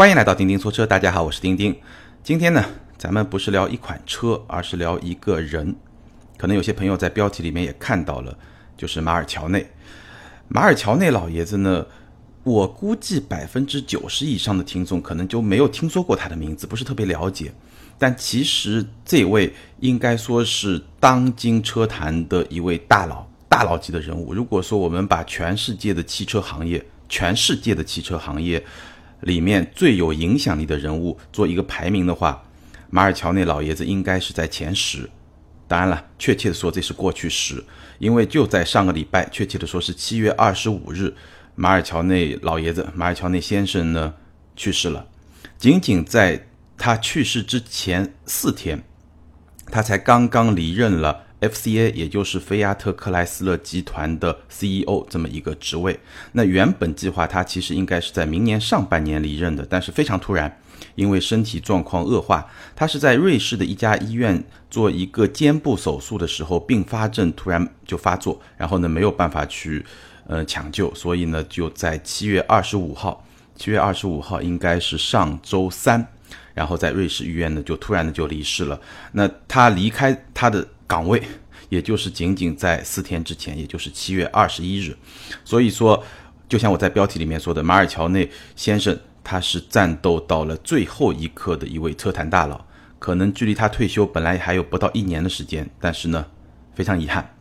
欢迎来到钉钉说车，大家好，我是钉钉。今天呢，咱们不是聊一款车，而是聊一个人。可能有些朋友在标题里面也看到了，就是马尔乔内。马尔乔内老爷子呢，我估计百分之九十以上的听众可能就没有听说过他的名字，不是特别了解。但其实这位应该说是当今车坛的一位大佬，大佬级的人物。如果说我们把全世界的汽车行业，全世界的汽车行业里面最有影响力的人物做一个排名的话，马尔乔内老爷子应该是在前十。当然了，确切的说这是过去时，因为就在上个礼拜，确切的说是七月二十五日，马尔乔内老爷子，马尔乔内先生呢去世了，仅仅在。他去世之前四天，他才刚刚离任了 FCA，也就是菲亚特克莱斯勒集团的 CEO 这么一个职位。那原本计划他其实应该是在明年上半年离任的，但是非常突然，因为身体状况恶化，他是在瑞士的一家医院做一个肩部手术的时候，并发症突然就发作，然后呢没有办法去呃抢救，所以呢就在七月二十五号，七月二十五号应该是上周三。然后在瑞士医院呢，就突然的就离世了。那他离开他的岗位，也就是仅仅在四天之前，也就是七月二十一日。所以说，就像我在标题里面说的，马尔乔内先生他是战斗到了最后一刻的一位车坛大佬。可能距离他退休本来还有不到一年的时间，但是呢，非常遗憾。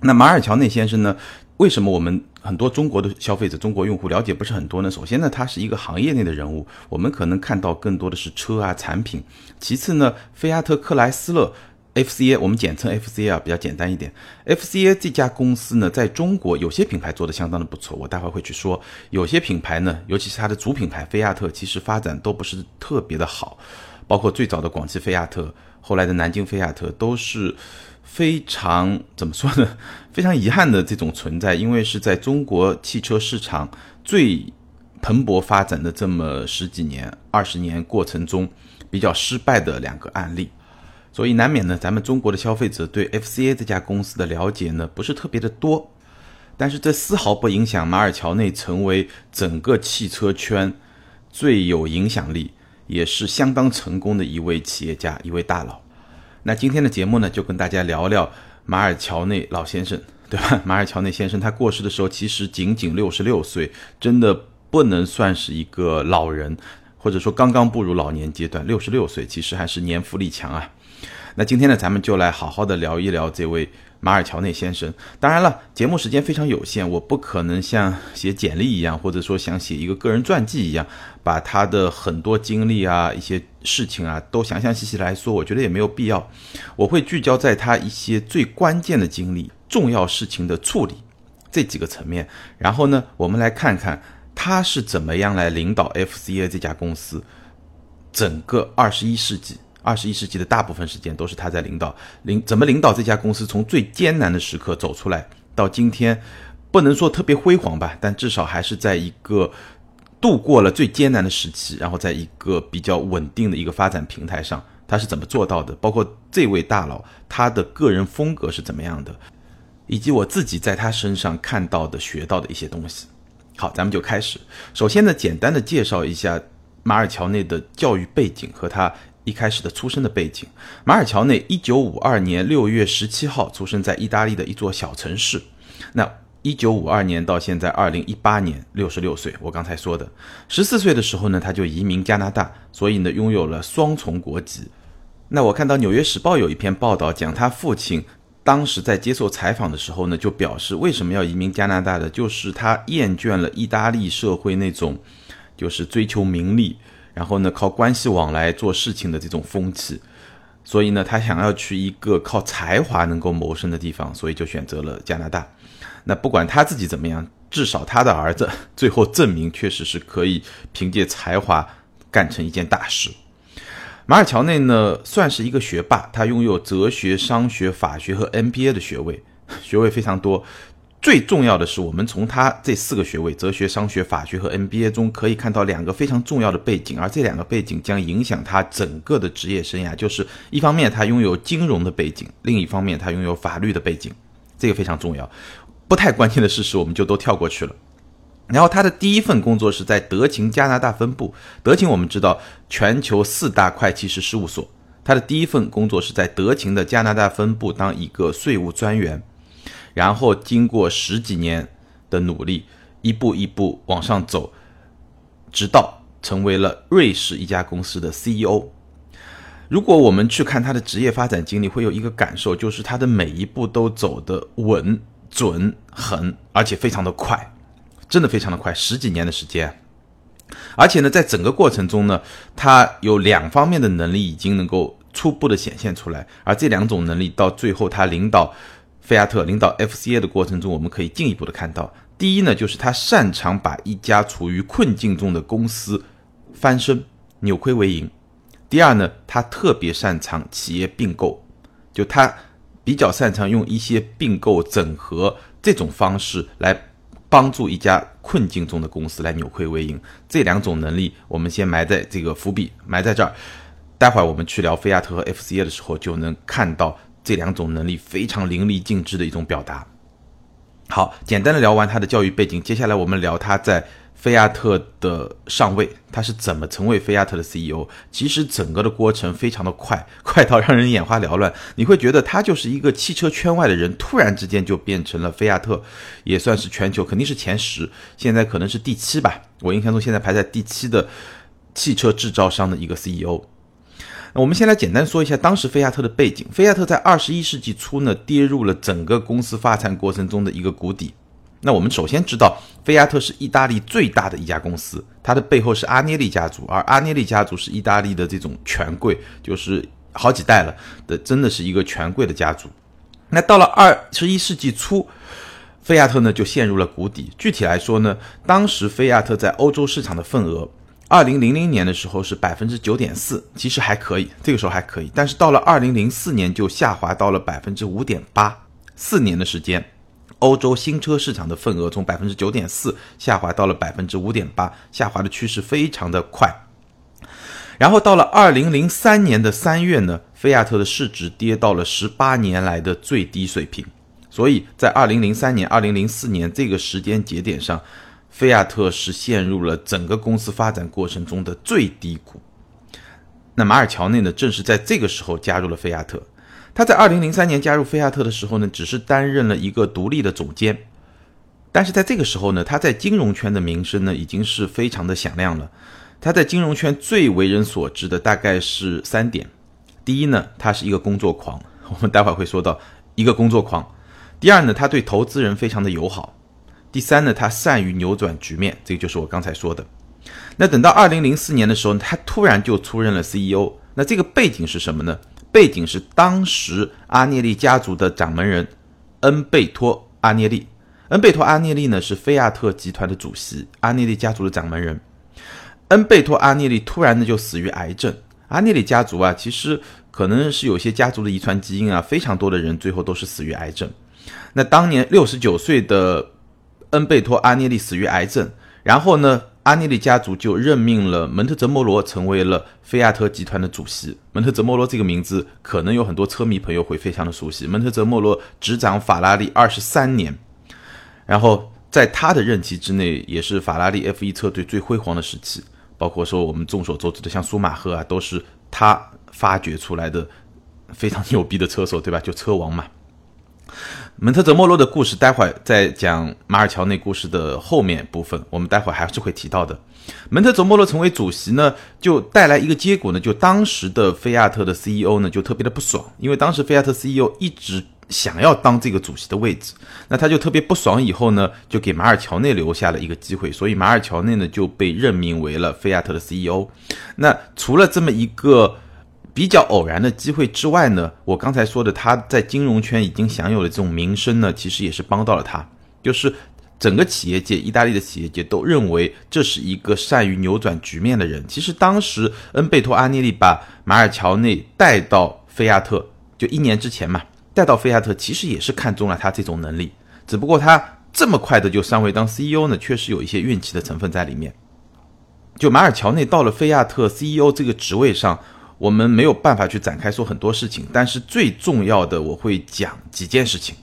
那马尔乔内先生呢？为什么我们很多中国的消费者、中国用户了解不是很多呢？首先呢，他是一个行业内的人物，我们可能看到更多的是车啊产品。其次呢，菲亚特克莱斯勒 FCA，我们简称 FCA 啊，比较简单一点。FCA 这家公司呢，在中国有些品牌做的相当的不错，我待会会去说。有些品牌呢，尤其是它的主品牌菲亚特，其实发展都不是特别的好，包括最早的广汽菲亚特，后来的南京菲亚特都是。非常怎么说呢？非常遗憾的这种存在，因为是在中国汽车市场最蓬勃发展的这么十几年、二十年过程中比较失败的两个案例，所以难免呢，咱们中国的消费者对 FCA 这家公司的了解呢不是特别的多。但是这丝毫不影响马尔乔内成为整个汽车圈最有影响力，也是相当成功的一位企业家、一位大佬。那今天的节目呢，就跟大家聊聊马尔乔内老先生，对吧？马尔乔内先生他过世的时候，其实仅仅六十六岁，真的不能算是一个老人，或者说刚刚步入老年阶段。六十六岁其实还是年富力强啊。那今天呢，咱们就来好好的聊一聊这位。马尔乔内先生，当然了，节目时间非常有限，我不可能像写简历一样，或者说想写一个个人传记一样，把他的很多经历啊、一些事情啊都详详细细来说，我觉得也没有必要。我会聚焦在他一些最关键的经历、重要事情的处理这几个层面，然后呢，我们来看看他是怎么样来领导 FCA 这家公司整个二十一世纪。二十一世纪的大部分时间都是他在领导，领怎么领导这家公司从最艰难的时刻走出来，到今天，不能说特别辉煌吧，但至少还是在一个度过了最艰难的时期，然后在一个比较稳定的一个发展平台上，他是怎么做到的？包括这位大佬他的个人风格是怎么样的，以及我自己在他身上看到的、学到的一些东西。好，咱们就开始。首先呢，简单的介绍一下马尔乔内的教育背景和他。一开始的出生的背景，马尔乔内一九五二年六月十七号出生在意大利的一座小城市。那一九五二年到现在二零一八年，六十六岁。我刚才说的，十四岁的时候呢，他就移民加拿大，所以呢，拥有了双重国籍。那我看到《纽约时报》有一篇报道，讲他父亲当时在接受采访的时候呢，就表示为什么要移民加拿大的，就是他厌倦了意大利社会那种，就是追求名利。然后呢，靠关系网来做事情的这种风气，所以呢，他想要去一个靠才华能够谋生的地方，所以就选择了加拿大。那不管他自己怎么样，至少他的儿子最后证明确实是可以凭借才华干成一件大事。马尔乔内呢，算是一个学霸，他拥有哲学、商学、法学和 MBA 的学位，学位非常多。最重要的是，我们从他这四个学位——哲学、商学、法学和 MBA 中，可以看到两个非常重要的背景，而这两个背景将影响他整个的职业生涯。就是一方面他拥有金融的背景，另一方面他拥有法律的背景，这个非常重要。不太关键的事实，我们就都跳过去了。然后他的第一份工作是在德勤加拿大分部。德勤我们知道，全球四大会计师事务所。他的第一份工作是在德勤的加拿大分部当一个税务专员，然后经过十几年的努力，一步一步往上走，直到成为了瑞士一家公司的 CEO。如果我们去看他的职业发展经历，会有一个感受，就是他的每一步都走得稳、准、狠，而且非常的快。真的非常的快，十几年的时间，而且呢，在整个过程中呢，他有两方面的能力已经能够初步的显现出来，而这两种能力到最后他领导菲亚特、领导 FCA 的过程中，我们可以进一步的看到，第一呢，就是他擅长把一家处于困境中的公司翻身、扭亏为盈；第二呢，他特别擅长企业并购，就他比较擅长用一些并购整合这种方式来。帮助一家困境中的公司来扭亏为盈，这两种能力我们先埋在这个伏笔，埋在这儿。待会儿我们去聊菲亚特和 FCA 的时候，就能看到这两种能力非常淋漓尽致的一种表达。好，简单的聊完他的教育背景，接下来我们聊他在。菲亚特的上位，他是怎么成为菲亚特的 CEO？其实整个的过程非常的快，快到让人眼花缭乱。你会觉得他就是一个汽车圈外的人，突然之间就变成了菲亚特，也算是全球肯定是前十，现在可能是第七吧。我印象中现在排在第七的汽车制造商的一个 CEO。那我们先来简单说一下当时菲亚特的背景。菲亚特在二十一世纪初呢，跌入了整个公司发展过程中的一个谷底。那我们首先知道，菲亚特是意大利最大的一家公司，它的背后是阿涅利家族，而阿涅利家族是意大利的这种权贵，就是好几代了的，真的是一个权贵的家族。那到了二十一世纪初，菲亚特呢就陷入了谷底。具体来说呢，当时菲亚特在欧洲市场的份额，二零零零年的时候是百分之九点四，其实还可以，这个时候还可以。但是到了二零零四年就下滑到了百分之五点八，四年的时间。欧洲新车市场的份额从百分之九点四下滑到了百分之五点八，下滑的趋势非常的快。然后到了二零零三年的三月呢，菲亚特的市值跌到了十八年来的最低水平。所以在二零零三年、二零零四年这个时间节点上，菲亚特是陷入了整个公司发展过程中的最低谷。那马尔乔内呢，正是在这个时候加入了菲亚特。他在二零零三年加入菲亚特的时候呢，只是担任了一个独立的总监，但是在这个时候呢，他在金融圈的名声呢已经是非常的响亮了。他在金融圈最为人所知的大概是三点：第一呢，他是一个工作狂，我们待会儿会说到一个工作狂；第二呢，他对投资人非常的友好；第三呢，他善于扭转局面，这个就是我刚才说的。那等到二零零四年的时候，他突然就出任了 CEO，那这个背景是什么呢？背景是当时阿涅利家族的掌门人恩贝托·阿涅利。恩贝托·阿涅利呢是菲亚特集团的主席，阿涅利家族的掌门人。恩贝托·阿涅利突然呢就死于癌症。阿涅利家族啊，其实可能是有些家族的遗传基因啊，非常多的人最后都是死于癌症。那当年六十九岁的恩贝托·阿涅利死于癌症，然后呢？阿涅利家族就任命了门特泽莫罗成为了菲亚特集团的主席。门特泽莫罗这个名字可能有很多车迷朋友会非常的熟悉。门特泽莫罗执掌法拉利二十三年，然后在他的任期之内，也是法拉利 F1 车队最辉煌的时期。包括说我们众所周知的像舒马赫啊，都是他发掘出来的非常牛逼的车手，对吧？就车王嘛。门特泽莫罗的故事，待会儿在讲马尔乔内故事的后面部分，我们待会儿还是会提到的。门特泽莫罗成为主席呢，就带来一个结果呢，就当时的菲亚特的 CEO 呢就特别的不爽，因为当时菲亚特 CEO 一直想要当这个主席的位置，那他就特别不爽，以后呢就给马尔乔内留下了一个机会，所以马尔乔内呢就被任命为了菲亚特的 CEO。那除了这么一个。比较偶然的机会之外呢，我刚才说的他在金融圈已经享有的这种名声呢，其实也是帮到了他。就是整个企业界，意大利的企业界都认为这是一个善于扭转局面的人。其实当时恩贝托·阿涅利把马尔乔内带到菲亚特，就一年之前嘛，带到菲亚特，其实也是看中了他这种能力。只不过他这么快的就上位当 CEO 呢，确实有一些运气的成分在里面。就马尔乔内到了菲亚特 CEO 这个职位上。我们没有办法去展开说很多事情，但是最重要的我会讲几件事情。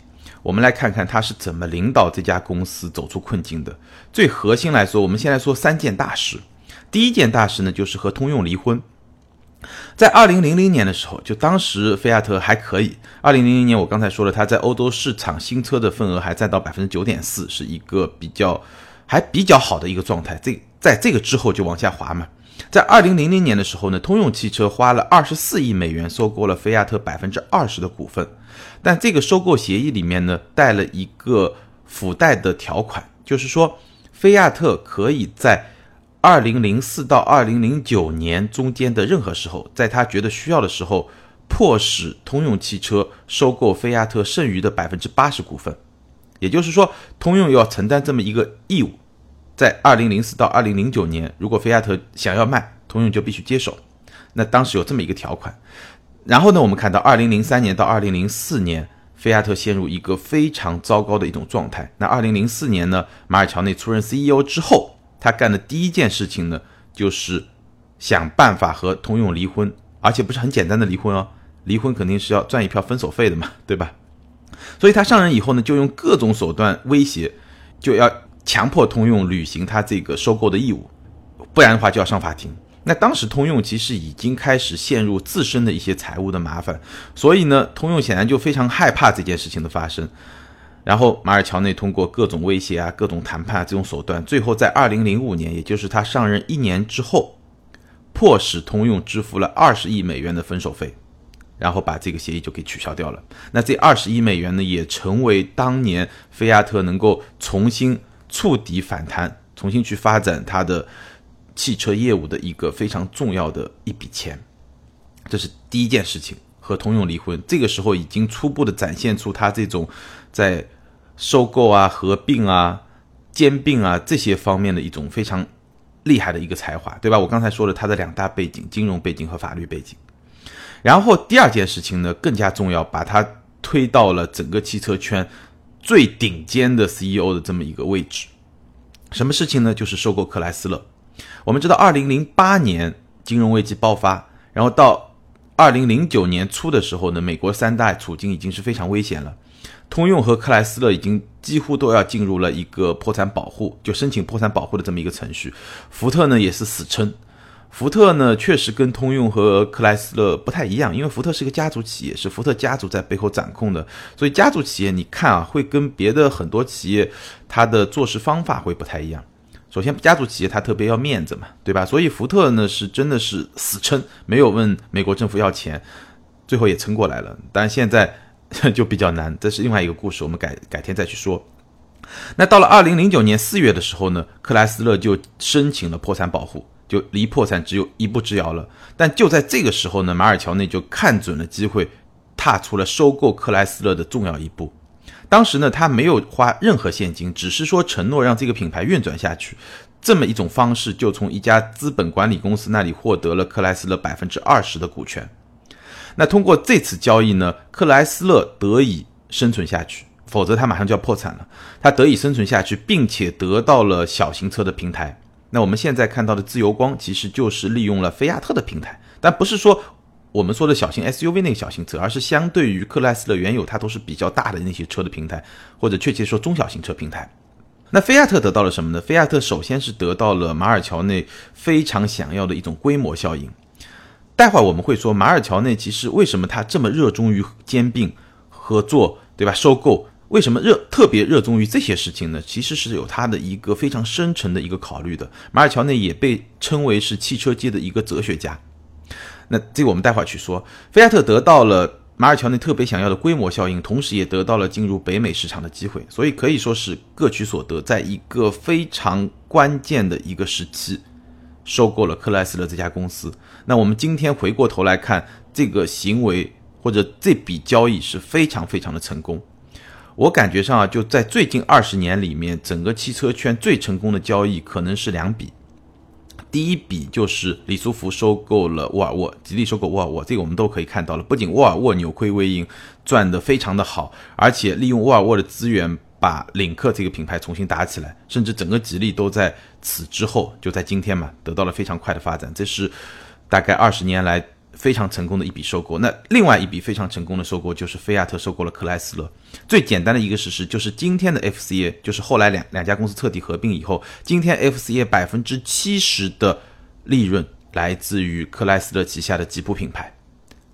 我们来看看他是怎么领导这家公司走出困境的。最核心来说，我们先来说三件大事。第一件大事呢，就是和通用离婚。在二零零零年的时候，就当时菲亚特还可以。二零零零年我刚才说了，它在欧洲市场新车的份额还占到百分之九点四，是一个比较还比较好的一个状态。这在这个之后就往下滑嘛。在二零零零年的时候呢，通用汽车花了二十四亿美元收购了菲亚特百分之二十的股份，但这个收购协议里面呢带了一个附带的条款，就是说菲亚特可以在。二零零四到二零零九年中间的任何时候，在他觉得需要的时候，迫使通用汽车收购菲亚特剩余的百分之八十股份，也就是说，通用要承担这么一个义务，在二零零四到二零零九年，如果菲亚特想要卖，通用就必须接手。那当时有这么一个条款。然后呢，我们看到二零零三年到二零零四年，菲亚特陷入一个非常糟糕的一种状态。那二零零四年呢，马尔乔内出任 CEO 之后。他干的第一件事情呢，就是想办法和通用离婚，而且不是很简单的离婚哦，离婚肯定是要赚一票分手费的嘛，对吧？所以他上任以后呢，就用各种手段威胁，就要强迫通用履行他这个收购的义务，不然的话就要上法庭。那当时通用其实已经开始陷入自身的一些财务的麻烦，所以呢，通用显然就非常害怕这件事情的发生。然后马尔乔内通过各种威胁啊、各种谈判啊这种手段，最后在二零零五年，也就是他上任一年之后，迫使通用支付了二十亿美元的分手费，然后把这个协议就给取消掉了。那这二十亿美元呢，也成为当年菲亚特能够重新触底反弹、重新去发展它的汽车业务的一个非常重要的一笔钱。这是第一件事情，和通用离婚。这个时候已经初步的展现出他这种。在收购啊、合并啊、兼并啊这些方面的一种非常厉害的一个才华，对吧？我刚才说了他的两大背景：金融背景和法律背景。然后第二件事情呢，更加重要，把他推到了整个汽车圈最顶尖的 CEO 的这么一个位置。什么事情呢？就是收购克莱斯勒。我们知道，二零零八年金融危机爆发，然后到二零零九年初的时候呢，美国三大处境已经是非常危险了。通用和克莱斯勒已经几乎都要进入了一个破产保护，就申请破产保护的这么一个程序。福特呢也是死撑。福特呢确实跟通用和克莱斯勒不太一样，因为福特是个家族企业，是福特家族在背后掌控的，所以家族企业你看啊，会跟别的很多企业它的做事方法会不太一样。首先，家族企业它特别要面子嘛，对吧？所以福特呢是真的是死撑，没有问美国政府要钱，最后也撑过来了。但现在。就比较难，这是另外一个故事，我们改改天再去说。那到了二零零九年四月的时候呢，克莱斯勒就申请了破产保护，就离破产只有一步之遥了。但就在这个时候呢，马尔乔内就看准了机会，踏出了收购克莱斯勒的重要一步。当时呢，他没有花任何现金，只是说承诺让这个品牌运转下去，这么一种方式，就从一家资本管理公司那里获得了克莱斯勒百分之二十的股权。那通过这次交易呢，克莱斯勒得以生存下去，否则他马上就要破产了。他得以生存下去，并且得到了小型车的平台。那我们现在看到的自由光，其实就是利用了菲亚特的平台，但不是说我们说的小型 SUV 那个小型车，而是相对于克莱斯勒原有它都是比较大的那些车的平台，或者确切说中小型车平台。那菲亚特得到了什么呢？菲亚特首先是得到了马尔乔内非常想要的一种规模效应。待会儿我们会说，马尔乔内其实为什么他这么热衷于兼并、合作，对吧？收购，为什么热特别热衷于这些事情呢？其实是有他的一个非常深沉的一个考虑的。马尔乔内也被称为是汽车界的一个哲学家。那这个我们待会儿去说。菲亚特得到了马尔乔内特别想要的规模效应，同时也得到了进入北美市场的机会，所以可以说是各取所得，在一个非常关键的一个时期。收购了克莱斯勒这家公司。那我们今天回过头来看，这个行为或者这笔交易是非常非常的成功。我感觉上啊，就在最近二十年里面，整个汽车圈最成功的交易可能是两笔。第一笔就是李书福收购了沃尔沃，吉利收购沃尔沃，这个我们都可以看到了。不仅沃尔沃扭亏为盈，赚得非常的好，而且利用沃尔沃的资源。把领克这个品牌重新打起来，甚至整个吉利都在此之后，就在今天嘛，得到了非常快的发展。这是大概二十年来非常成功的一笔收购。那另外一笔非常成功的收购就是菲亚特收购了克莱斯勒。最简单的一个事实就是，今天的 FCA 就是后来两两家公司彻底合并以后，今天 FCA 百分之七十的利润来自于克莱斯勒旗下的吉普品牌。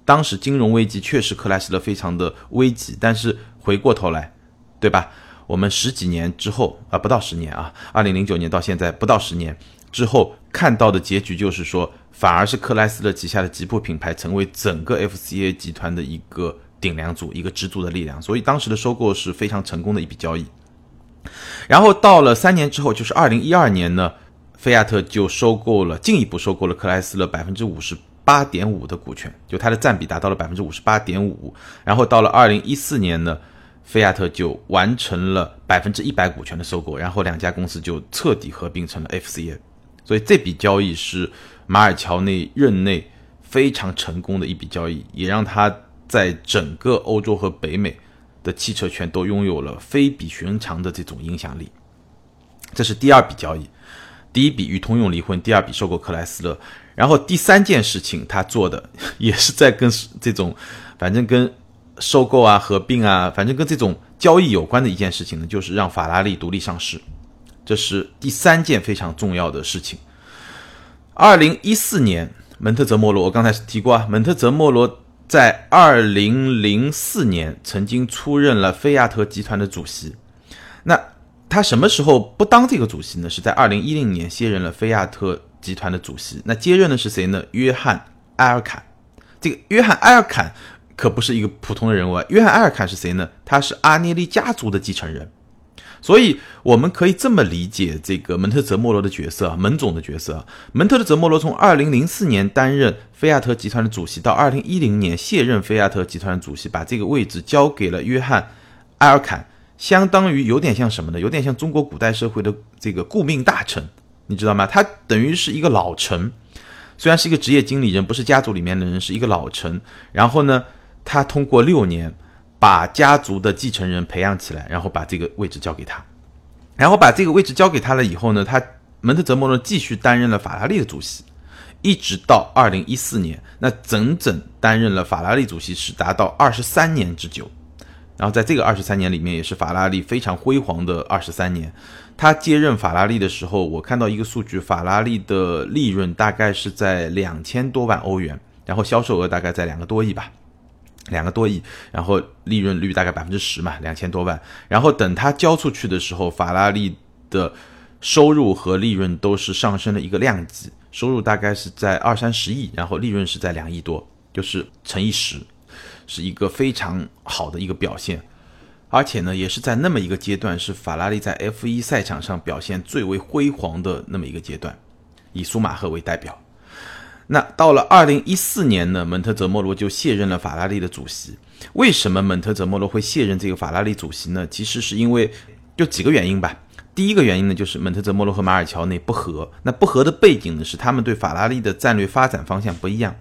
当时金融危机确实克莱斯勒非常的危急，但是回过头来，对吧？我们十几年之后啊，不到十年啊，二零零九年到现在不到十年之后看到的结局就是说。反而是克莱斯勒旗下的吉普品牌成为整个 FCA 集团的一个顶梁柱、一个支柱的力量，所以当时的收购是非常成功的一笔交易。然后到了三年之后，就是二零一二年呢，菲亚特就收购了，进一步收购了克莱斯勒百分之五十八点五的股权，就它的占比达到了百分之五十八点五。然后到了二零一四年呢，菲亚特就完成了百分之一百股权的收购，然后两家公司就彻底合并成了 FCA。所以这笔交易是。马尔乔内任内非常成功的一笔交易，也让他在整个欧洲和北美的汽车圈都拥有了非比寻常的这种影响力。这是第二笔交易，第一笔与通用离婚，第二笔收购克莱斯勒。然后第三件事情他做的也是在跟这种，反正跟收购啊、合并啊，反正跟这种交易有关的一件事情呢，就是让法拉利独立上市。这是第三件非常重要的事情。二零一四年，蒙特泽莫罗，我刚才提过啊，蒙特泽莫罗在二零零四年曾经出任了菲亚特集团的主席。那他什么时候不当这个主席呢？是在二零一零年卸任了菲亚特集团的主席。那接任的是谁呢？约翰埃尔坎。这个约翰埃尔坎可不是一个普通的人物啊。约翰埃尔坎是谁呢？他是阿涅利家族的继承人。所以我们可以这么理解这个门特泽莫罗的角色啊，门总的角色。啊门特的泽莫罗从二零零四年担任菲亚特集团的主席，到二零一零年卸任菲亚特集团的主席，把这个位置交给了约翰埃尔坎，相当于有点像什么呢？有点像中国古代社会的这个顾命大臣，你知道吗？他等于是一个老臣，虽然是一个职业经理人，不是家族里面的人，是一个老臣。然后呢，他通过六年。把家族的继承人培养起来，然后把这个位置交给他，然后把这个位置交给他了以后呢，他门特泽莫呢继续担任了法拉利的主席，一直到二零一四年，那整整担任了法拉利主席是达到二十三年之久。然后在这个二十三年里面，也是法拉利非常辉煌的二十三年。他接任法拉利的时候，我看到一个数据，法拉利的利润大概是在两千多万欧元，然后销售额大概在两个多亿吧。两个多亿，然后利润率大概百分之十嘛，两千多万。然后等他交出去的时候，法拉利的收入和利润都是上升了一个量级，收入大概是在二三十亿，然后利润是在两亿多，就是乘以十，是一个非常好的一个表现。而且呢，也是在那么一个阶段，是法拉利在 F 一赛场上表现最为辉煌的那么一个阶段，以舒马赫为代表。那到了二零一四年呢，蒙特泽莫罗就卸任了法拉利的主席。为什么蒙特泽莫罗会卸任这个法拉利主席呢？其实是因为就几个原因吧。第一个原因呢，就是蒙特泽莫罗和马尔乔内不和。那不和的背景呢，是他们对法拉利的战略发展方向不一样。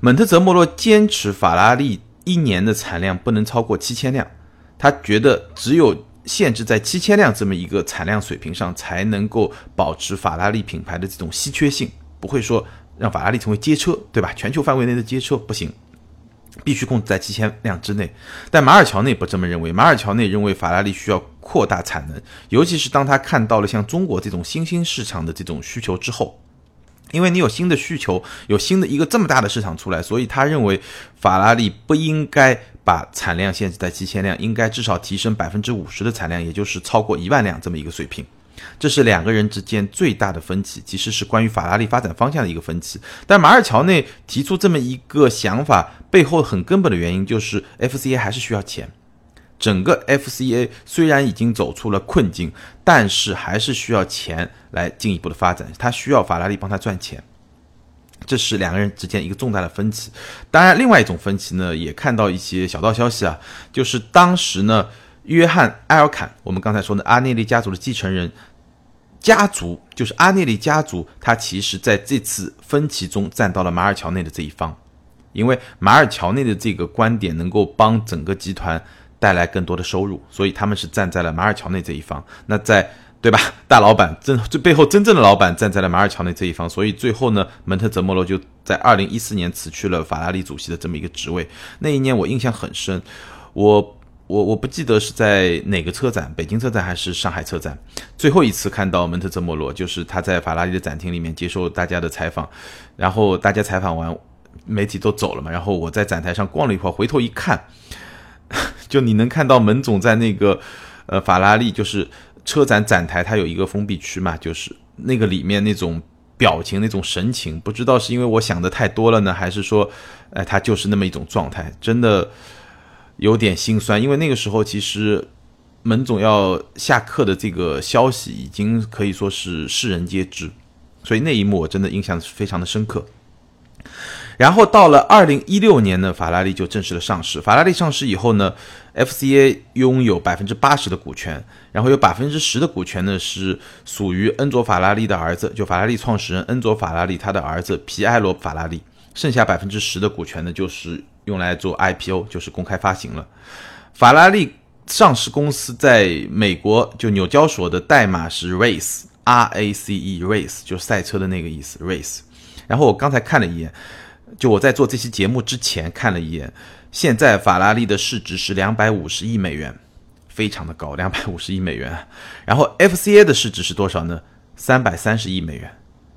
蒙特泽莫罗坚持法拉利一年的产量不能超过七千辆，他觉得只有限制在七千辆这么一个产量水平上，才能够保持法拉利品牌的这种稀缺性，不会说。让法拉利成为街车，对吧？全球范围内的街车不行，必须控制在七千辆之内。但马尔乔内不这么认为，马尔乔内认为法拉利需要扩大产能，尤其是当他看到了像中国这种新兴市场的这种需求之后，因为你有新的需求，有新的一个这么大的市场出来，所以他认为法拉利不应该把产量限制在七千辆，应该至少提升百分之五十的产量，也就是超过一万辆这么一个水平。这是两个人之间最大的分歧，其实是关于法拉利发展方向的一个分歧。但马尔乔内提出这么一个想法背后很根本的原因就是 FCA 还是需要钱。整个 FCA 虽然已经走出了困境，但是还是需要钱来进一步的发展。他需要法拉利帮他赚钱，这是两个人之间一个重大的分歧。当然，另外一种分歧呢，也看到一些小道消息啊，就是当时呢，约翰埃尔坎，我们刚才说的阿涅利家族的继承人。家族就是阿涅利家族，他其实在这次分歧中站到了马尔乔内的这一方，因为马尔乔内的这个观点能够帮整个集团带来更多的收入，所以他们是站在了马尔乔内这一方。那在对吧？大老板真最背后真正的老板站在了马尔乔内这一方，所以最后呢，蒙特泽莫罗就在二零一四年辞去了法拉利主席的这么一个职位。那一年我印象很深，我我我不记得是在哪个车展，北京车展还是上海车展，最后一次看到蒙特泽莫罗，就是他在法拉利的展厅里面接受大家的采访，然后大家采访完，媒体都走了嘛，然后我在展台上逛了一会儿，回头一看，就你能看到门总在那个呃法拉利就是。车展展台它有一个封闭区嘛，就是那个里面那种表情、那种神情，不知道是因为我想的太多了呢，还是说，哎，他就是那么一种状态，真的有点心酸。因为那个时候其实门总要下课的这个消息已经可以说是世人皆知，所以那一幕我真的印象是非常的深刻。然后到了二零一六年呢，法拉利就正式的上市。法拉利上市以后呢，FCA 拥有百分之八十的股权，然后有百分之十的股权呢是属于恩佐法拉利的儿子，就法拉利创始人恩佐法拉利他的儿子皮埃罗法拉利。剩下百分之十的股权呢，就是用来做 IPO，就是公开发行了。法拉利上市公司在美国就纽交所的代码是 Race，R A C E，Race 就是赛车的那个意思，Race。然后我刚才看了一眼。就我在做这期节目之前看了一眼，现在法拉利的市值是两百五十亿美元，非常的高，两百五十亿美元。然后 FCA 的市值是多少呢？三百三十亿美元。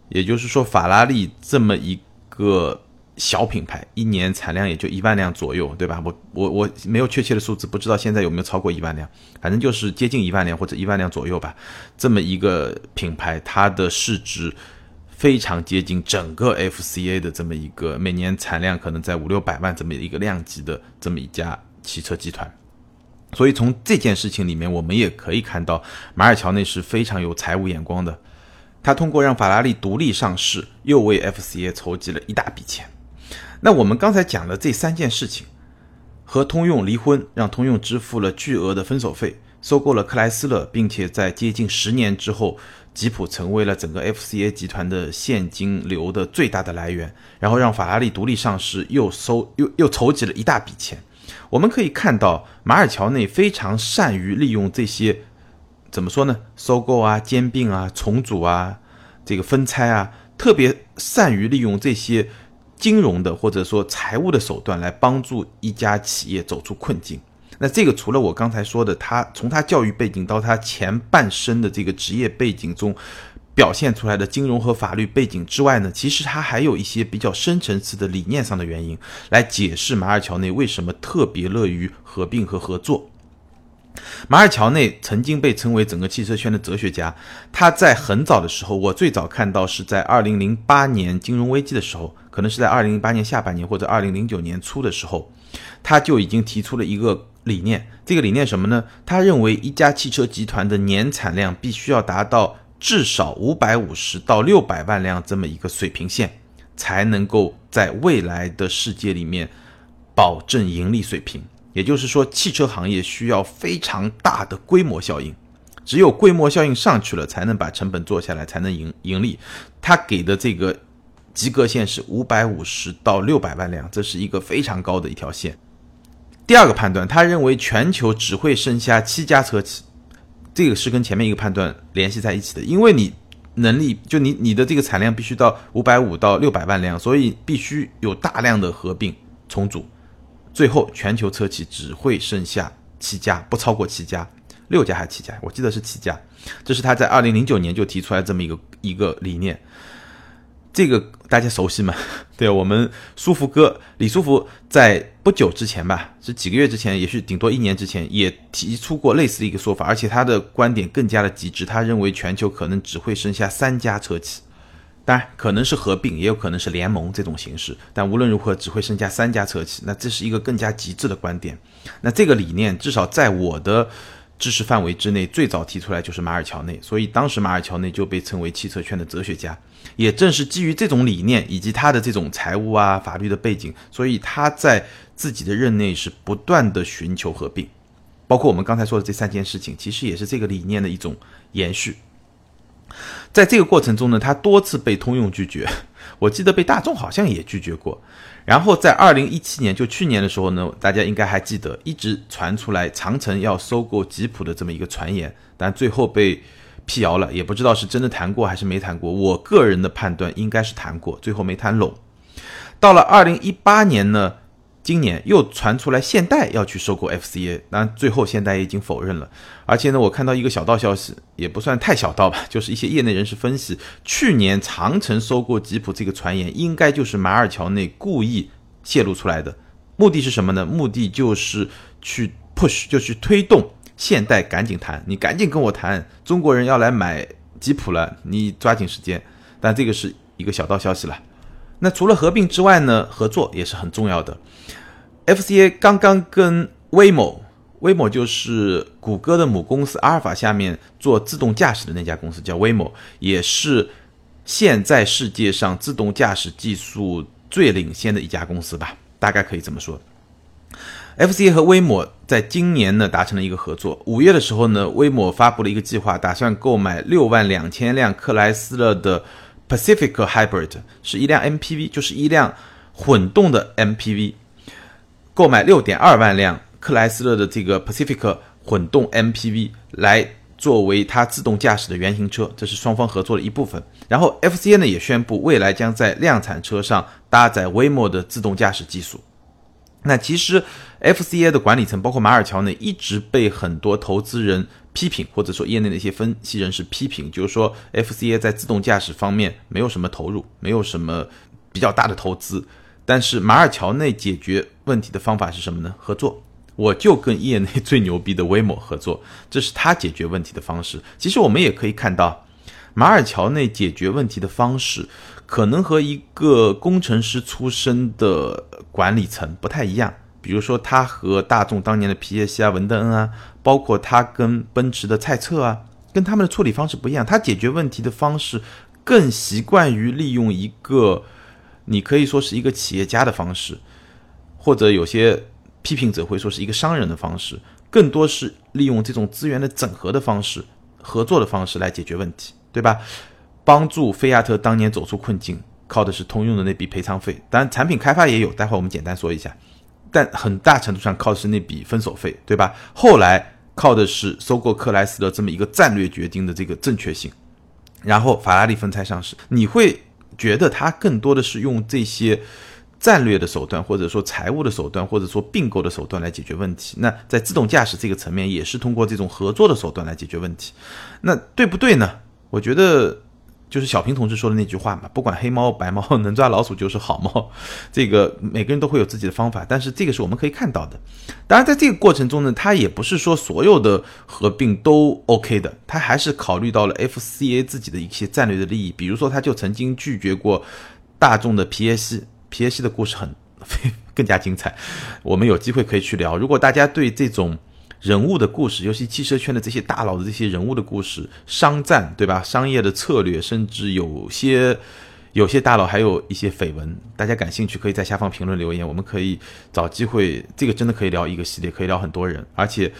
也就是说，法拉利这么一个小品牌，一年产量也就一万辆左右，对吧？我我我没有确切的数字，不知道现在有没有超过一万辆，反正就是接近一万辆或者一万辆左右吧。这么一个品牌，它的市值。非常接近整个 FCA 的这么一个每年产量可能在五六百万这么一个量级的这么一家汽车集团，所以从这件事情里面，我们也可以看到马尔乔内是非常有财务眼光的。他通过让法拉利独立上市，又为 FCA 筹集了一大笔钱。那我们刚才讲的这三件事情，和通用离婚，让通用支付了巨额的分手费，收购了克莱斯勒，并且在接近十年之后。吉普成为了整个 FCA 集团的现金流的最大的来源，然后让法拉利独立上市，又收又又筹集了一大笔钱。我们可以看到，马尔乔内非常善于利用这些，怎么说呢？收购啊、兼并啊、重组啊、这个分拆啊，特别善于利用这些金融的或者说财务的手段来帮助一家企业走出困境。那这个除了我刚才说的，他从他教育背景到他前半生的这个职业背景中表现出来的金融和法律背景之外呢，其实他还有一些比较深层次的理念上的原因，来解释马尔乔内为什么特别乐于合并和合作。马尔乔内曾经被称为整个汽车圈的哲学家，他在很早的时候，我最早看到是在二零零八年金融危机的时候，可能是在二零零八年下半年或者二零零九年初的时候，他就已经提出了一个。理念，这个理念什么呢？他认为一家汽车集团的年产量必须要达到至少五百五十到六百万辆这么一个水平线，才能够在未来的世界里面保证盈利水平。也就是说，汽车行业需要非常大的规模效应，只有规模效应上去了，才能把成本做下来，才能盈盈利。他给的这个及格线是五百五十到六百万辆，这是一个非常高的一条线。第二个判断，他认为全球只会剩下七家车企，这个是跟前面一个判断联系在一起的。因为你能力就你你的这个产量必须到五百五到六百万辆，所以必须有大量的合并重组，最后全球车企只会剩下七家，不超过七家，六家还是七家？我记得是七家。这是他在二零零九年就提出来这么一个一个理念。这个大家熟悉吗？对我们舒服哥李书福在不久之前吧，是几个月之前，也是顶多一年之前，也提出过类似的一个说法，而且他的观点更加的极致。他认为全球可能只会剩下三家车企，当然可能是合并，也有可能是联盟这种形式，但无论如何只会剩下三家车企。那这是一个更加极致的观点。那这个理念至少在我的。知识范围之内，最早提出来就是马尔乔内，所以当时马尔乔内就被称为汽车圈的哲学家。也正是基于这种理念以及他的这种财务啊、法律的背景，所以他在自己的任内是不断的寻求合并，包括我们刚才说的这三件事情，其实也是这个理念的一种延续。在这个过程中呢，他多次被通用拒绝，我记得被大众好像也拒绝过。然后在二零一七年，就去年的时候呢，大家应该还记得，一直传出来长城要收购吉普的这么一个传言，但最后被辟谣了，也不知道是真的谈过还是没谈过。我个人的判断应该是谈过，最后没谈拢。到了二零一八年呢，今年又传出来现代要去收购 FCA，当然最后现代已经否认了。而且呢，我看到一个小道消息，也不算太小道吧，就是一些业内人士分析，去年长城收购吉普这个传言，应该就是马尔乔内故意泄露出来的。目的是什么呢？目的就是去 push，就去推动现代赶紧谈，你赶紧跟我谈，中国人要来买吉普了，你抓紧时间。但这个是一个小道消息了。那除了合并之外呢，合作也是很重要的。FCA 刚刚跟 Waymo。威某就是谷歌的母公司阿尔法下面做自动驾驶的那家公司，叫 Waymo，也是现在世界上自动驾驶技术最领先的一家公司吧，大概可以这么说。FCA 和 Waymo 在今年呢达成了一个合作。五月的时候呢，Waymo 发布了一个计划，打算购买六万两千辆克莱斯勒的。Pacific Hybrid 是一辆 MPV，就是一辆混动的 MPV，购买六点二万辆克莱斯勒的这个 Pacific 混动 MPV 来作为它自动驾驶的原型车，这是双方合作的一部分。然后 FCA 呢也宣布，未来将在量产车上搭载 Waymo 的自动驾驶技术。那其实 FCA 的管理层，包括马尔乔内，一直被很多投资人。批评或者说业内的一些分析人士批评，就是说 FCA 在自动驾驶方面没有什么投入，没有什么比较大的投资。但是马尔乔内解决问题的方法是什么呢？合作，我就跟业内最牛逼的 Waymo 合作，这是他解决问题的方式。其实我们也可以看到，马尔乔内解决问题的方式可能和一个工程师出身的管理层不太一样。比如说，他和大众当年的皮耶西啊、文德恩啊，包括他跟奔驰的蔡策啊，跟他们的处理方式不一样。他解决问题的方式更习惯于利用一个，你可以说是一个企业家的方式，或者有些批评者会说是一个商人的方式，更多是利用这种资源的整合的方式、合作的方式来解决问题，对吧？帮助菲亚特当年走出困境，靠的是通用的那笔赔偿费，当然产品开发也有，待会儿我们简单说一下。但很大程度上靠的是那笔分手费，对吧？后来靠的是收购克莱斯勒这么一个战略决定的这个正确性，然后法拉利分拆上市，你会觉得他更多的是用这些战略的手段，或者说财务的手段，或者说并购的手段来解决问题。那在自动驾驶这个层面，也是通过这种合作的手段来解决问题。那对不对呢？我觉得。就是小平同志说的那句话嘛，不管黑猫白猫，能抓老鼠就是好猫。这个每个人都会有自己的方法，但是这个是我们可以看到的。当然，在这个过程中呢，他也不是说所有的合并都 OK 的，他还是考虑到了 FCA 自己的一些战略的利益。比如说，他就曾经拒绝过大众的皮耶西，皮耶西的故事很 更加精彩，我们有机会可以去聊。如果大家对这种，人物的故事，尤其汽车圈的这些大佬的这些人物的故事，商战对吧？商业的策略，甚至有些有些大佬还有一些绯闻，大家感兴趣可以在下方评论留言，我们可以找机会，这个真的可以聊一个系列，可以聊很多人。而且，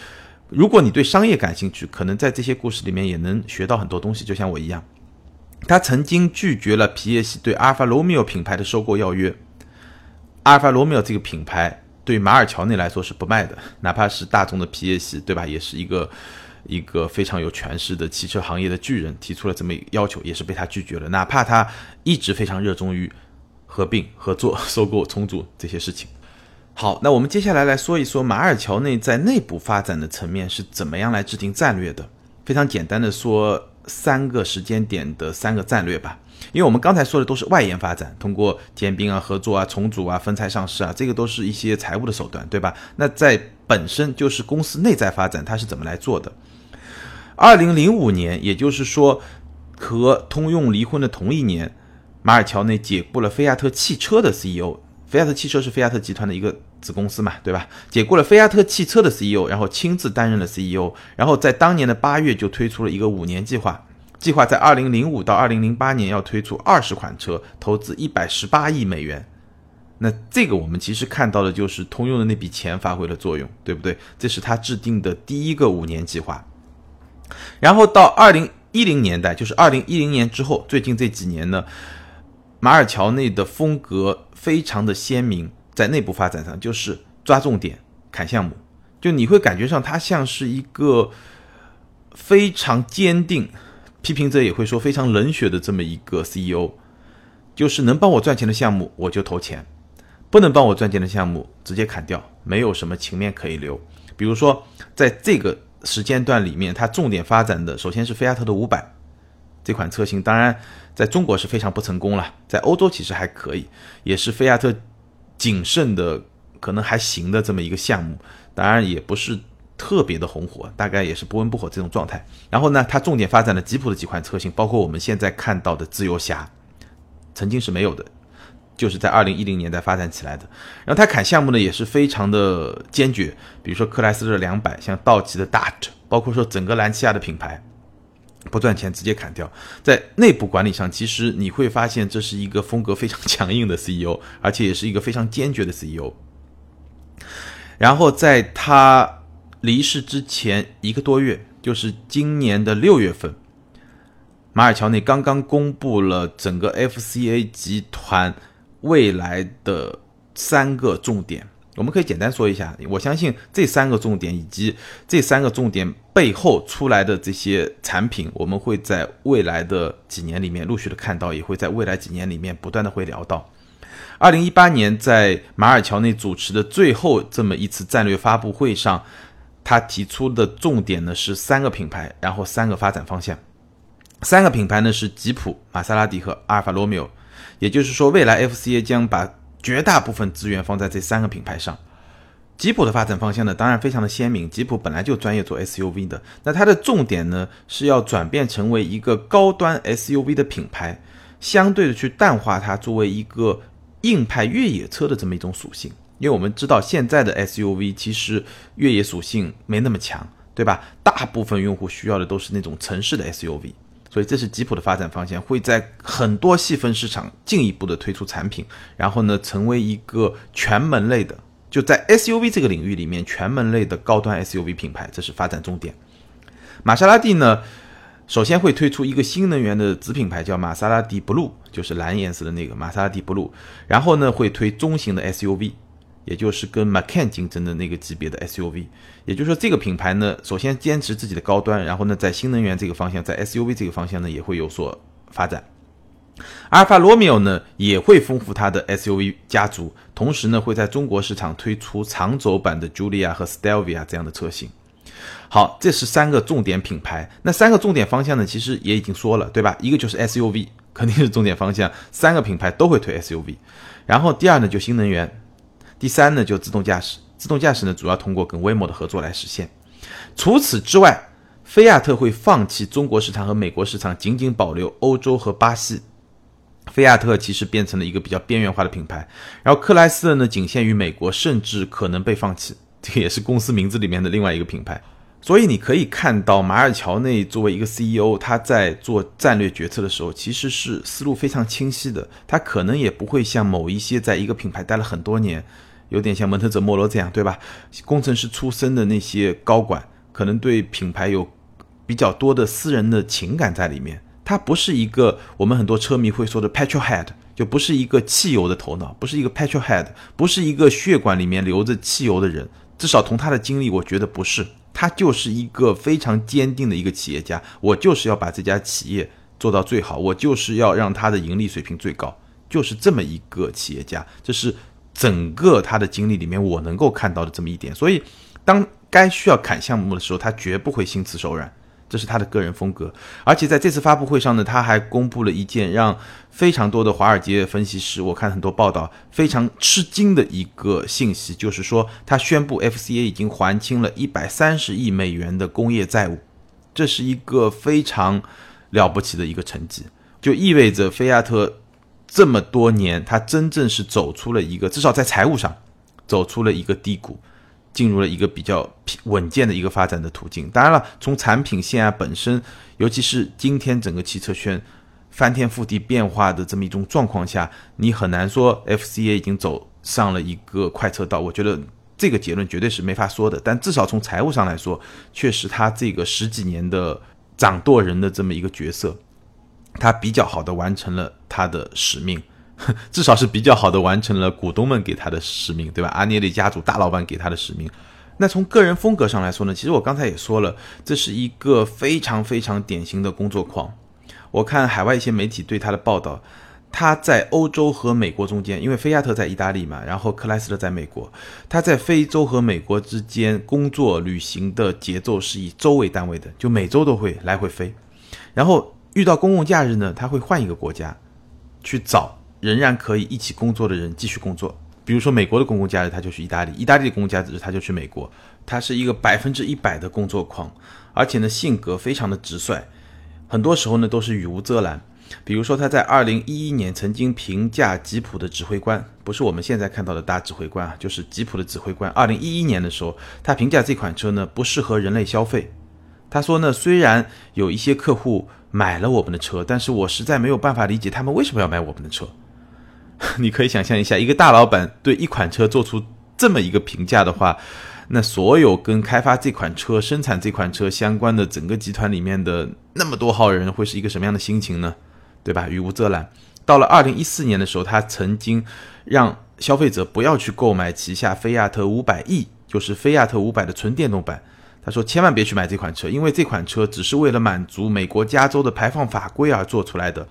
如果你对商业感兴趣，可能在这些故事里面也能学到很多东西。就像我一样，他曾经拒绝了皮耶西对阿尔法罗密欧品牌的收购要约，阿尔法罗密欧这个品牌。对马尔乔内来说是不卖的，哪怕是大众的皮耶西，对吧？也是一个一个非常有权势的汽车行业的巨人，提出了这么一个要求，也是被他拒绝了。哪怕他一直非常热衷于合并、合作、收购、重组这些事情。好，那我们接下来来说一说马尔乔内在内部发展的层面是怎么样来制定战略的。非常简单的说，三个时间点的三个战略吧。因为我们刚才说的都是外延发展，通过兼并啊、合作啊、重组啊、分拆上市啊，这个都是一些财务的手段，对吧？那在本身就是公司内在发展，它是怎么来做的？二零零五年，也就是说和通用离婚的同一年，马尔乔内解雇了菲亚特汽车的 CEO。菲亚特汽车是菲亚特集团的一个子公司嘛，对吧？解雇了菲亚特汽车的 CEO，然后亲自担任了 CEO，然后在当年的八月就推出了一个五年计划。计划在二零零五到二零零八年要推出二十款车，投资一百十八亿美元。那这个我们其实看到的就是通用的那笔钱发挥了作用，对不对？这是他制定的第一个五年计划。然后到二零一零年代，就是二零一零年之后，最近这几年呢，马尔乔内的风格非常的鲜明，在内部发展上就是抓重点、砍项目，就你会感觉上他像是一个非常坚定。批评者也会说非常冷血的这么一个 CEO，就是能帮我赚钱的项目我就投钱，不能帮我赚钱的项目直接砍掉，没有什么情面可以留。比如说在这个时间段里面，它重点发展的首先是菲亚特的五百这款车型，当然在中国是非常不成功了，在欧洲其实还可以，也是菲亚特谨慎的可能还行的这么一个项目，当然也不是。特别的红火，大概也是不温不火这种状态。然后呢，它重点发展了吉普的几款车型，包括我们现在看到的自由侠，曾经是没有的，就是在二零一零年代发展起来的。然后它砍项目呢也是非常的坚决，比如说克莱斯勒两百，像道奇的 Dart，包括说整个兰奇亚的品牌不赚钱直接砍掉。在内部管理上，其实你会发现这是一个风格非常强硬的 CEO，而且也是一个非常坚决的 CEO。然后在他。离世之前一个多月，就是今年的六月份，马尔乔内刚刚公布了整个 FCA 集团未来的三个重点。我们可以简单说一下，我相信这三个重点以及这三个重点背后出来的这些产品，我们会在未来的几年里面陆续的看到，也会在未来几年里面不断的会聊到。二零一八年在马尔乔内主持的最后这么一次战略发布会上。他提出的重点呢是三个品牌，然后三个发展方向。三个品牌呢是吉普、玛莎拉蒂和阿尔法罗密欧。也就是说，未来 FCA 将把绝大部分资源放在这三个品牌上。吉普的发展方向呢，当然非常的鲜明。吉普本来就专业做 SUV 的，那它的重点呢是要转变成为一个高端 SUV 的品牌，相对的去淡化它作为一个硬派越野车的这么一种属性。因为我们知道现在的 SUV 其实越野属性没那么强，对吧？大部分用户需要的都是那种城市的 SUV，所以这是吉普的发展方向，会在很多细分市场进一步的推出产品，然后呢，成为一个全门类的，就在 SUV 这个领域里面全门类的高端 SUV 品牌，这是发展重点。玛莎拉蒂呢，首先会推出一个新能源的子品牌，叫玛莎拉蒂 Blue，就是蓝颜色的那个玛莎拉蒂 Blue，然后呢，会推中型的 SUV。也就是跟 Macan 竞争的那个级别的 SUV，也就是说这个品牌呢，首先坚持自己的高端，然后呢，在新能源这个方向，在 SUV 这个方向呢，也会有所发展。阿尔法罗密欧呢，也会丰富它的 SUV 家族，同时呢，会在中国市场推出长轴版的 Julia 和 Stelvia 这样的车型。好，这是三个重点品牌。那三个重点方向呢，其实也已经说了，对吧？一个就是 SUV，肯定是重点方向，三个品牌都会推 SUV。然后第二呢，就新能源。第三呢，就自动驾驶。自动驾驶呢，主要通过跟威某的合作来实现。除此之外，菲亚特会放弃中国市场和美国市场，仅仅保留欧洲和巴西。菲亚特其实变成了一个比较边缘化的品牌。然后克莱斯勒呢，仅限于美国，甚至可能被放弃。这也是公司名字里面的另外一个品牌。所以你可以看到，马尔乔内作为一个 CEO，他在做战略决策的时候，其实是思路非常清晰的。他可能也不会像某一些在一个品牌待了很多年，有点像蒙特泽莫罗这样，对吧？工程师出身的那些高管，可能对品牌有比较多的私人的情感在里面。他不是一个我们很多车迷会说的 petrol head，就不是一个汽油的头脑，不是一个 petrol head，不是一个血管里面流着汽油的人。至少从他的经历，我觉得不是。他就是一个非常坚定的一个企业家，我就是要把这家企业做到最好，我就是要让他的盈利水平最高，就是这么一个企业家，这是整个他的经历里面我能够看到的这么一点。所以，当该需要砍项目的时候，他绝不会心慈手软。这是他的个人风格，而且在这次发布会上呢，他还公布了一件让非常多的华尔街分析师，我看很多报道非常吃惊的一个信息，就是说他宣布 FCA 已经还清了一百三十亿美元的工业债务，这是一个非常了不起的一个成绩，就意味着菲亚特这么多年，他真正是走出了一个至少在财务上走出了一个低谷。进入了一个比较稳健的一个发展的途径。当然了，从产品线啊本身，尤其是今天整个汽车圈翻天覆地变化的这么一种状况下，你很难说 FCA 已经走上了一个快车道。我觉得这个结论绝对是没法说的。但至少从财务上来说，确实他这个十几年的掌舵人的这么一个角色，他比较好的完成了他的使命。至少是比较好的完成了股东们给他的使命，对吧？阿涅利家族大老板给他的使命，那从个人风格上来说呢，其实我刚才也说了，这是一个非常非常典型的工作狂。我看海外一些媒体对他的报道，他在欧洲和美国中间，因为菲亚特在意大利嘛，然后克莱斯勒在美国，他在非洲和美国之间工作旅行的节奏是以周为单位的，就每周都会来回飞。然后遇到公共假日呢，他会换一个国家去找仍然可以一起工作的人继续工作。比如说美国的公共假日，他就去意大利；意大利的公共假日，他就去美国。他是一个百分之一百的工作狂，而且呢性格非常的直率，很多时候呢都是语无遮拦。比如说他在二零一一年曾经评价吉普的指挥官，不是我们现在看到的大指挥官啊，就是吉普的指挥官。二零一一年的时候，他评价这款车呢不适合人类消费。他说呢，虽然有一些客户买了我们的车，但是我实在没有办法理解他们为什么要买我们的车。你可以想象一下，一个大老板对一款车做出这么一个评价的话，那所有跟开发这款车、生产这款车相关的整个集团里面的那么多号人会是一个什么样的心情呢？对吧？语无遮拦。到了二零一四年的时候，他曾经让消费者不要去购买旗下菲亚特五百 E，就是菲亚特五百的纯电动版。他说千万别去买这款车，因为这款车只是为了满足美国加州的排放法规而做出来的。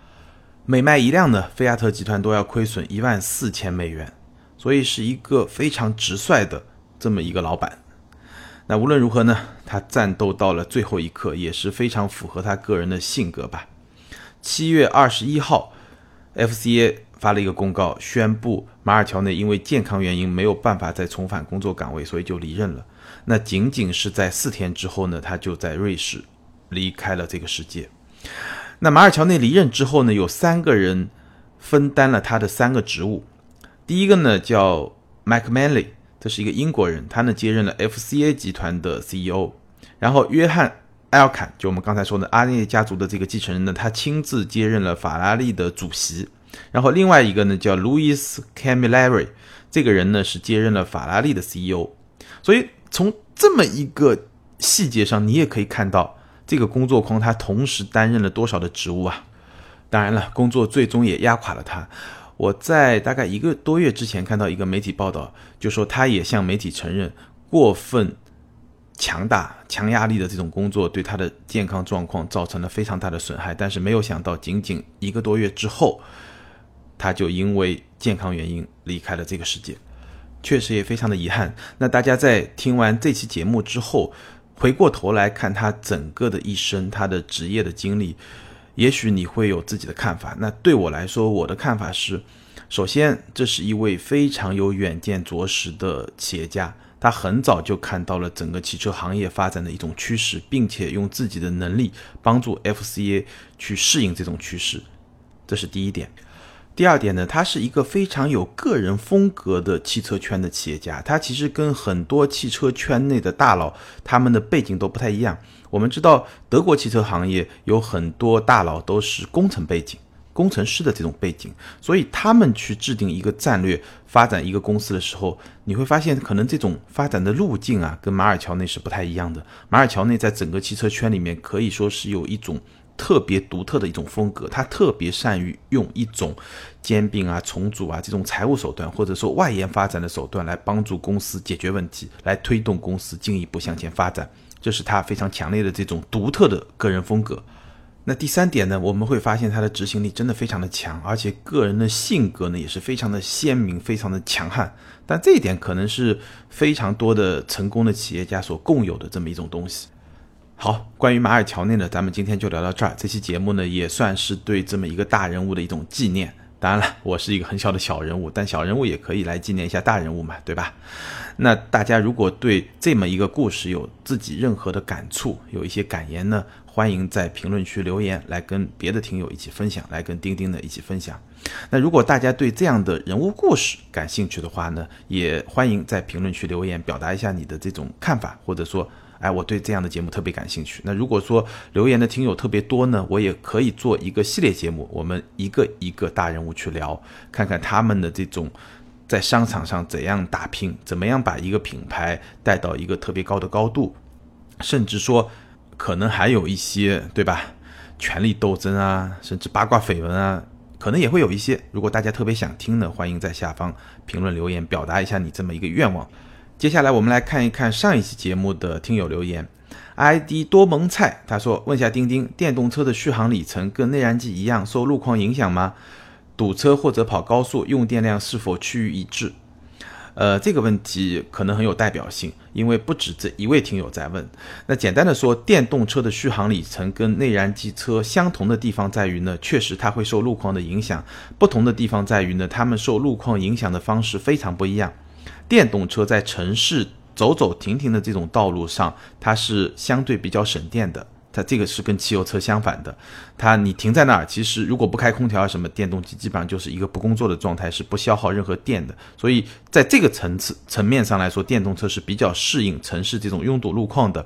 每卖一辆呢，菲亚特集团都要亏损一万四千美元，所以是一个非常直率的这么一个老板。那无论如何呢，他战斗到了最后一刻，也是非常符合他个人的性格吧。七月二十一号，FCA 发了一个公告，宣布马尔乔内因为健康原因没有办法再重返工作岗位，所以就离任了。那仅仅是在四天之后呢，他就在瑞士离开了这个世界。那马尔乔内离任之后呢，有三个人分担了他的三个职务。第一个呢叫 Mike Manley，这是一个英国人，他呢接任了 FCA 集团的 CEO。然后约翰埃尔坎，就我们刚才说的阿涅家族的这个继承人呢，他亲自接任了法拉利的主席。然后另外一个呢叫 Louis Camilleri，这个人呢是接任了法拉利的 CEO。所以从这么一个细节上，你也可以看到。这个工作狂他同时担任了多少的职务啊？当然了，工作最终也压垮了他。我在大概一个多月之前看到一个媒体报道，就说他也向媒体承认，过分强大、强压力的这种工作对他的健康状况造成了非常大的损害。但是没有想到，仅仅一个多月之后，他就因为健康原因离开了这个世界，确实也非常的遗憾。那大家在听完这期节目之后。回过头来看他整个的一生，他的职业的经历，也许你会有自己的看法。那对我来说，我的看法是：首先，这是一位非常有远见卓识的企业家，他很早就看到了整个汽车行业发展的一种趋势，并且用自己的能力帮助 FCA 去适应这种趋势，这是第一点。第二点呢，他是一个非常有个人风格的汽车圈的企业家。他其实跟很多汽车圈内的大佬，他们的背景都不太一样。我们知道，德国汽车行业有很多大佬都是工程背景、工程师的这种背景，所以他们去制定一个战略、发展一个公司的时候，你会发现，可能这种发展的路径啊，跟马尔乔内是不太一样的。马尔乔内在整个汽车圈里面可以说是有一种。特别独特的一种风格，他特别善于用一种兼并啊、重组啊这种财务手段，或者说外延发展的手段来帮助公司解决问题，来推动公司进一步向前发展。这是他非常强烈的这种独特的个人风格。那第三点呢，我们会发现他的执行力真的非常的强，而且个人的性格呢也是非常的鲜明、非常的强悍。但这一点可能是非常多的成功的企业家所共有的这么一种东西。好，关于马尔乔内呢，咱们今天就聊到这儿。这期节目呢，也算是对这么一个大人物的一种纪念。当然了，我是一个很小的小人物，但小人物也可以来纪念一下大人物嘛，对吧？那大家如果对这么一个故事有自己任何的感触，有一些感言呢，欢迎在评论区留言，来跟别的听友一起分享，来跟钉钉的一起分享。那如果大家对这样的人物故事感兴趣的话呢，也欢迎在评论区留言，表达一下你的这种看法，或者说。哎，我对这样的节目特别感兴趣。那如果说留言的听友特别多呢，我也可以做一个系列节目，我们一个一个大人物去聊，看看他们的这种在商场上怎样打拼，怎么样把一个品牌带到一个特别高的高度，甚至说可能还有一些对吧，权力斗争啊，甚至八卦绯闻啊，可能也会有一些。如果大家特别想听呢，欢迎在下方评论留言，表达一下你这么一个愿望。接下来我们来看一看上一期节目的听友留言，ID 多蒙菜他说：“问下钉钉，电动车的续航里程跟内燃机一样受路况影响吗？堵车或者跑高速用电量是否趋于一致？”呃，这个问题可能很有代表性，因为不止这一位听友在问。那简单的说，电动车的续航里程跟内燃机车相同的地方在于呢，确实它会受路况的影响；不同的地方在于呢，它们受路况影响的方式非常不一样。电动车在城市走走停停的这种道路上，它是相对比较省电的。它这个是跟汽油车相反的。它你停在那儿，其实如果不开空调啊什么，电动机基本上就是一个不工作的状态，是不消耗任何电的。所以在这个层次层面上来说，电动车是比较适应城市这种拥堵路况的。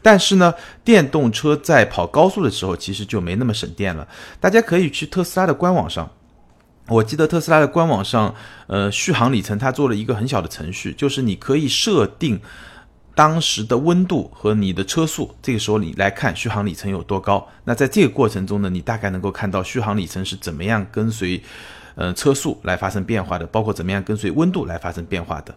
但是呢，电动车在跑高速的时候，其实就没那么省电了。大家可以去特斯拉的官网上。我记得特斯拉的官网上，呃，续航里程它做了一个很小的程序，就是你可以设定当时的温度和你的车速，这个时候你来看续航里程有多高。那在这个过程中呢，你大概能够看到续航里程是怎么样跟随，呃，车速来发生变化的，包括怎么样跟随温度来发生变化的。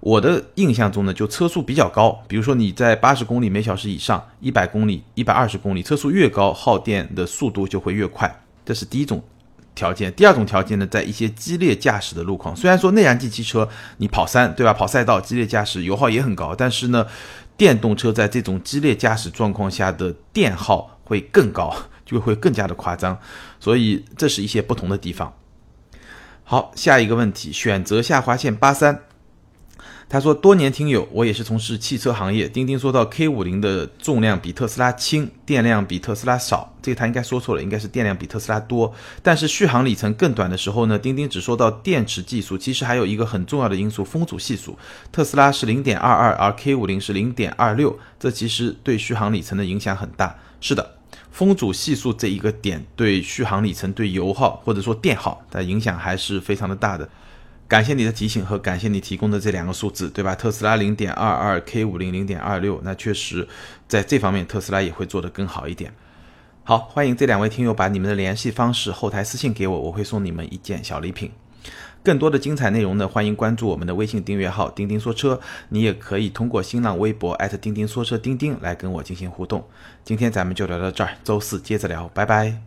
我的印象中呢，就车速比较高，比如说你在八十公里每小时以上，一百公里、一百二十公里，车速越高，耗电的速度就会越快。这是第一种。条件，第二种条件呢，在一些激烈驾驶的路况，虽然说内燃机汽车你跑山，对吧？跑赛道激烈驾驶油耗也很高，但是呢，电动车在这种激烈驾驶状况下的电耗会更高，就会更加的夸张，所以这是一些不同的地方。好，下一个问题，选择下划线八三。他说：“多年听友，我也是从事汽车行业。钉钉说到 K 五零的重量比特斯拉轻，电量比特斯拉少，这个他应该说错了，应该是电量比特斯拉多。但是续航里程更短的时候呢？钉钉只说到电池技术，其实还有一个很重要的因素——风阻系数。特斯拉是零点二二，而 K 五零是零点二六，这其实对续航里程的影响很大。是的，风阻系数这一个点对续航里程、对油耗或者说电耗的影响还是非常的大的。”感谢你的提醒和感谢你提供的这两个数字，对吧？特斯拉零点二二，K 五零零点二六，那确实在这方面特斯拉也会做得更好一点。好，欢迎这两位听友把你们的联系方式后台私信给我，我会送你们一件小礼品。更多的精彩内容呢，欢迎关注我们的微信订阅号“钉钉说车”，你也可以通过新浪微博钉钉说车钉钉来跟我进行互动。今天咱们就聊到这儿，周四接着聊，拜拜。